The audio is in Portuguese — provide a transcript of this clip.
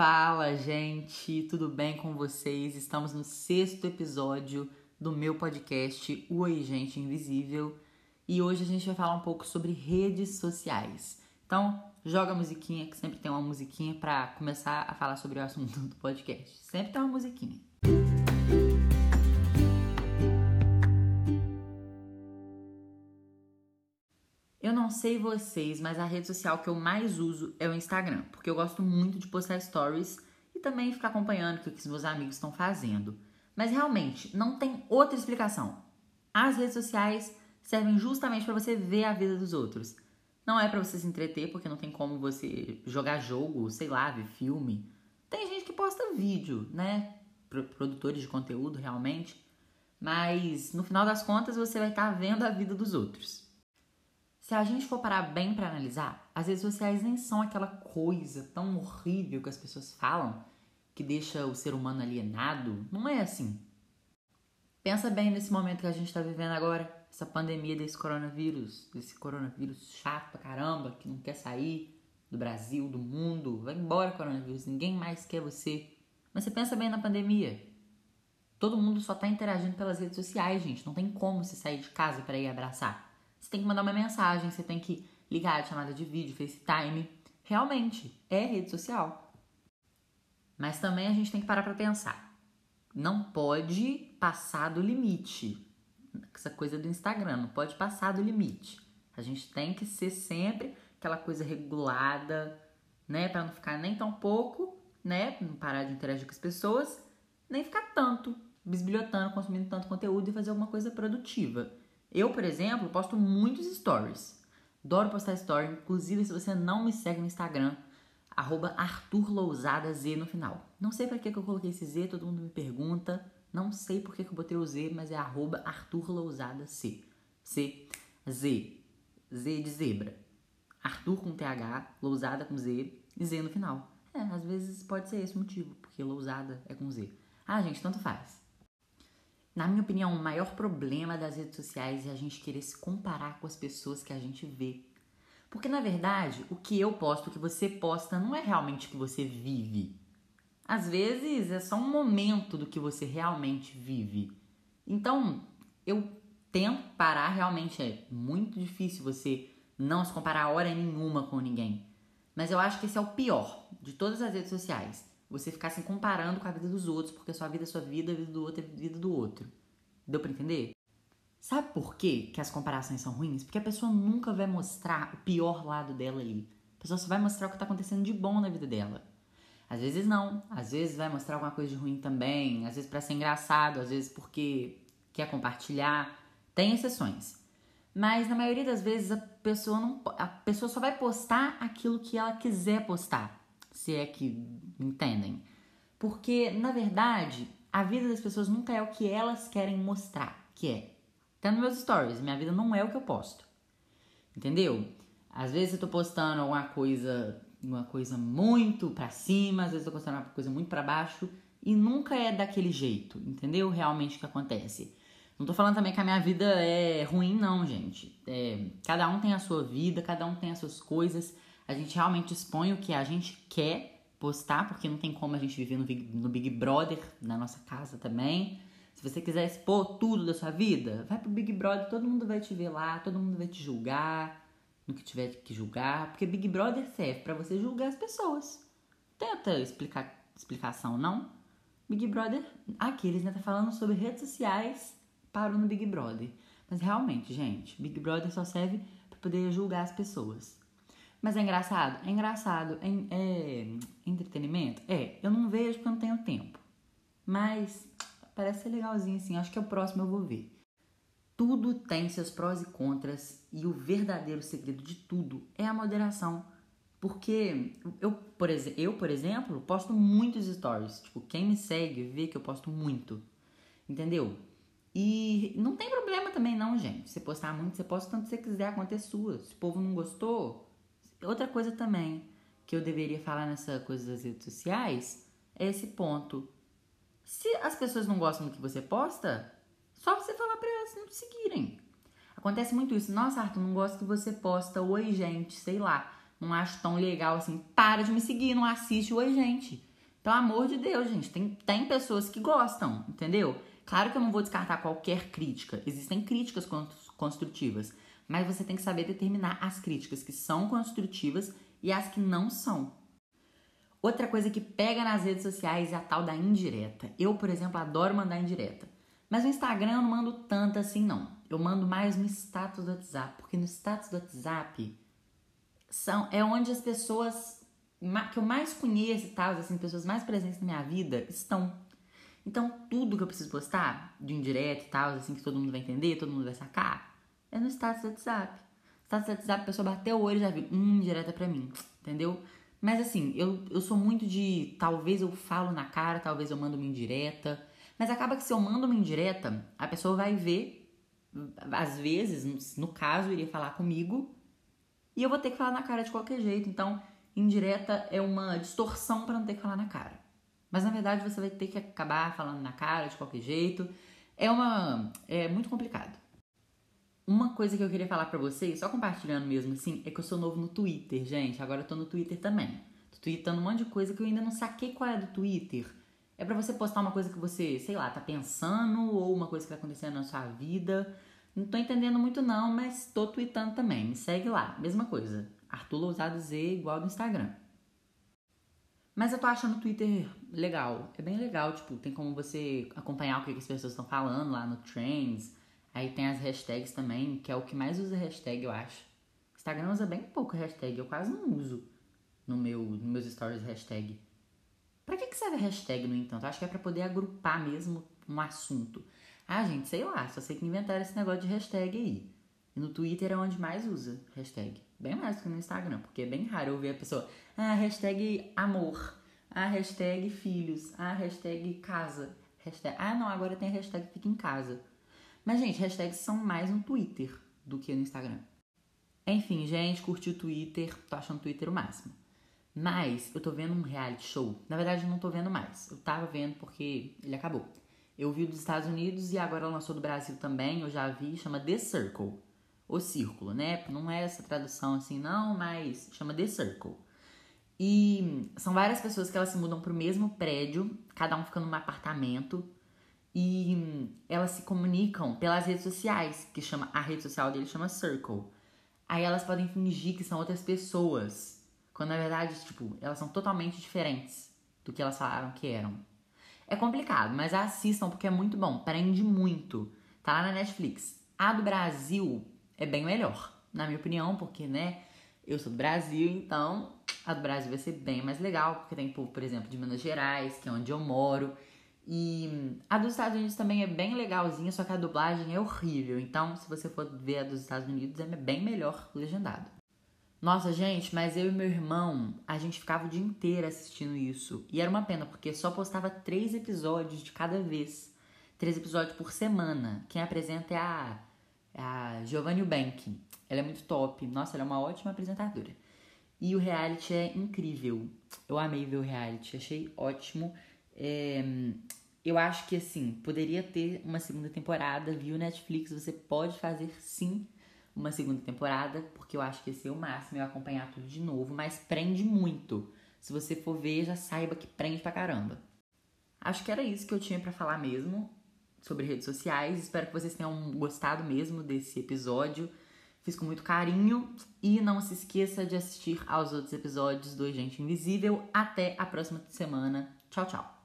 Fala, gente, tudo bem com vocês? Estamos no sexto episódio do meu podcast Oi, Gente Invisível e hoje a gente vai falar um pouco sobre redes sociais. Então, joga a musiquinha, que sempre tem uma musiquinha para começar a falar sobre o assunto do podcast. Sempre tem uma musiquinha. Eu sei vocês, mas a rede social que eu mais uso é o Instagram, porque eu gosto muito de postar stories e também ficar acompanhando o que os meus amigos estão fazendo. Mas realmente, não tem outra explicação. As redes sociais servem justamente para você ver a vida dos outros. Não é para você se entreter, porque não tem como você jogar jogo, sei lá, ver filme. Tem gente que posta vídeo, né? Produtores de conteúdo, realmente. Mas no final das contas, você vai estar tá vendo a vida dos outros. Se a gente for parar bem para analisar, as redes sociais nem são aquela coisa tão horrível que as pessoas falam que deixa o ser humano alienado. Não é assim. Pensa bem nesse momento que a gente está vivendo agora, essa pandemia desse coronavírus, desse coronavírus chato pra caramba, que não quer sair do Brasil, do mundo. Vai embora, coronavírus, ninguém mais quer você. Mas você pensa bem na pandemia. Todo mundo só tá interagindo pelas redes sociais, gente. Não tem como você sair de casa para ir abraçar. Você tem que mandar uma mensagem, você tem que ligar chamada de vídeo, FaceTime. Realmente, é rede social. Mas também a gente tem que parar para pensar. Não pode passar do limite. Essa coisa do Instagram, não pode passar do limite. A gente tem que ser sempre aquela coisa regulada, né, para não ficar nem tão pouco, né, não parar de interagir com as pessoas, nem ficar tanto bisbilhotando, consumindo tanto conteúdo e fazer alguma coisa produtiva. Eu, por exemplo, posto muitos stories. Adoro postar story. Inclusive, se você não me segue no Instagram, arroba Z no final. Não sei para que, eu coloquei esse Z, todo mundo me pergunta. Não sei por que, eu botei o Z, mas é arroba C. C, Z. Z de zebra. Arthur com TH, Lousada com Z e Z no final. É, às vezes pode ser esse o motivo, porque Lousada é com Z. Ah, gente, tanto faz. Na minha opinião, o maior problema das redes sociais é a gente querer se comparar com as pessoas que a gente vê. Porque na verdade, o que eu posto, o que você posta, não é realmente o que você vive. Às vezes é só um momento do que você realmente vive. Então, eu tento parar, realmente é muito difícil você não se comparar hora nenhuma com ninguém. Mas eu acho que esse é o pior de todas as redes sociais. Você ficar se comparando com a vida dos outros, porque a sua vida é sua vida, a vida do outro é a vida do outro. Deu para entender? Sabe por quê que as comparações são ruins? Porque a pessoa nunca vai mostrar o pior lado dela ali. A pessoa só vai mostrar o que tá acontecendo de bom na vida dela. Às vezes não, às vezes vai mostrar alguma coisa de ruim também, às vezes para ser engraçado, às vezes porque quer compartilhar. Tem exceções. Mas na maioria das vezes a pessoa não a pessoa só vai postar aquilo que ela quiser postar se é que entendem. Porque, na verdade, a vida das pessoas nunca é o que elas querem mostrar, que é. Tá nos meus stories, minha vida não é o que eu posto. Entendeu? Às vezes eu tô postando alguma coisa, uma coisa muito para cima, às vezes eu tô postando uma coisa muito para baixo e nunca é daquele jeito, entendeu? Realmente o que acontece. Não tô falando também que a minha vida é ruim, não, gente. É, cada um tem a sua vida, cada um tem as suas coisas a gente realmente expõe o que a gente quer postar, porque não tem como a gente viver no Big, no Big Brother, na nossa casa também. Se você quiser expor tudo da sua vida, vai pro Big Brother, todo mundo vai te ver lá, todo mundo vai te julgar, no que tiver que julgar, porque Big Brother serve para você julgar as pessoas. Tenta explicar explicação, não? Big Brother, aqui eles ainda tá falando sobre redes sociais, parou no Big Brother. Mas realmente, gente, Big Brother só serve para poder julgar as pessoas. Mas é engraçado? É engraçado. É, é, entretenimento? É. Eu não vejo porque eu não tenho tempo. Mas parece ser legalzinho assim. Acho que é o próximo eu vou ver. Tudo tem seus prós e contras e o verdadeiro segredo de tudo é a moderação. Porque eu, por, eu, por exemplo, posto muitos stories. Tipo, quem me segue vê que eu posto muito. Entendeu? E não tem problema também não, gente. Você postar muito, você posta tanto que você quiser, a conta é sua. Se o povo não gostou, Outra coisa também que eu deveria falar nessa coisa das redes sociais é esse ponto. Se as pessoas não gostam do que você posta, só você falar para elas não te seguirem. Acontece muito isso. Nossa, Arthur, não gosto que você posta oi, gente, sei lá. Não acho tão legal assim. Para de me seguir, não assiste oi, gente. Pelo amor de Deus, gente, tem, tem pessoas que gostam, entendeu? Claro que eu não vou descartar qualquer crítica. Existem críticas construtivas, mas você tem que saber determinar as críticas que são construtivas e as que não são. Outra coisa que pega nas redes sociais é a tal da indireta. Eu, por exemplo, adoro mandar indireta. Mas no Instagram eu não mando tanto assim, não. Eu mando mais no status do WhatsApp, porque no status do WhatsApp são, é onde as pessoas que eu mais conheço e tal, assim, pessoas mais presentes na minha vida estão. Então, tudo que eu preciso postar, de indireta e tal, assim, que todo mundo vai entender, todo mundo vai sacar, é no status do WhatsApp. Status do WhatsApp, a pessoa bateu o olho e já viu, hum, indireta pra mim, entendeu? Mas assim, eu, eu sou muito de. Talvez eu falo na cara, talvez eu mando uma indireta. Mas acaba que se eu mando uma indireta, a pessoa vai ver. Às vezes, no caso, iria falar comigo. E eu vou ter que falar na cara de qualquer jeito. Então, indireta é uma distorção para não ter que falar na cara. Mas na verdade você vai ter que acabar falando na cara de qualquer jeito. É uma. É muito complicado. Uma coisa que eu queria falar pra vocês, só compartilhando mesmo assim, é que eu sou novo no Twitter, gente. Agora eu tô no Twitter também. Tô tweetando um monte de coisa que eu ainda não saquei qual é do Twitter. É para você postar uma coisa que você, sei lá, tá pensando ou uma coisa que tá acontecendo na sua vida. Não tô entendendo muito não, mas tô tweetando também. Me segue lá, mesma coisa. Arthur Lousado Z igual do Instagram. Mas eu tô achando o Twitter legal. É bem legal, tipo, tem como você acompanhar o que as pessoas estão falando lá no Trends. Aí tem as hashtags também, que é o que mais usa hashtag, eu acho. Instagram usa bem pouco hashtag, eu quase não uso no meu, nos meus stories hashtag. Pra que, que serve hashtag, no entanto? Eu acho que é pra poder agrupar mesmo um assunto. Ah, gente, sei lá, só sei que inventaram esse negócio de hashtag aí. E no Twitter é onde mais usa hashtag. Bem mais que no Instagram, porque é bem raro eu ver a pessoa, ah, hashtag amor, ah, hashtag filhos, ah, hashtag casa, hashtag, ah, não, agora tem a hashtag fica em casa. Mas, gente, hashtags são mais no Twitter do que no Instagram. Enfim, gente, curti o Twitter, tô achando o Twitter o máximo. Mas eu tô vendo um reality show. Na verdade, eu não tô vendo mais. Eu tava vendo porque ele acabou. Eu vi dos Estados Unidos e agora lançou do Brasil também. Eu já vi, chama The Circle. O Círculo, né? Não é essa tradução assim, não, mas chama The Circle. E são várias pessoas que elas se mudam pro mesmo prédio, cada um fica num apartamento e elas se comunicam pelas redes sociais, que chama a rede social dele chama Circle. Aí elas podem fingir que são outras pessoas, quando na verdade, tipo, elas são totalmente diferentes do que elas falaram que eram. É complicado, mas assistam porque é muito bom, prende muito. Tá lá na Netflix. A do Brasil é bem melhor, na minha opinião, porque, né, eu sou do Brasil, então a do Brasil vai ser bem mais legal, porque tem povo, por exemplo, de Minas Gerais, que é onde eu moro. E a dos Estados Unidos também é bem legalzinha, só que a dublagem é horrível. Então, se você for ver a dos Estados Unidos, é bem melhor legendado. Nossa, gente, mas eu e meu irmão, a gente ficava o dia inteiro assistindo isso. E era uma pena, porque só postava três episódios de cada vez. Três episódios por semana. Quem apresenta é a, a Giovanni Bank. Ela é muito top. Nossa, ela é uma ótima apresentadora. E o reality é incrível. Eu amei ver o reality, achei ótimo. É, eu acho que assim, poderia ter uma segunda temporada, viu Netflix, você pode fazer sim uma segunda temporada, porque eu acho que esse é o máximo, eu acompanhar tudo de novo, mas prende muito. Se você for ver, já saiba que prende pra caramba. Acho que era isso que eu tinha para falar mesmo sobre redes sociais. Espero que vocês tenham gostado mesmo desse episódio. Fiz com muito carinho e não se esqueça de assistir aos outros episódios do Agente Invisível. Até a próxima semana. Tchau, tchau.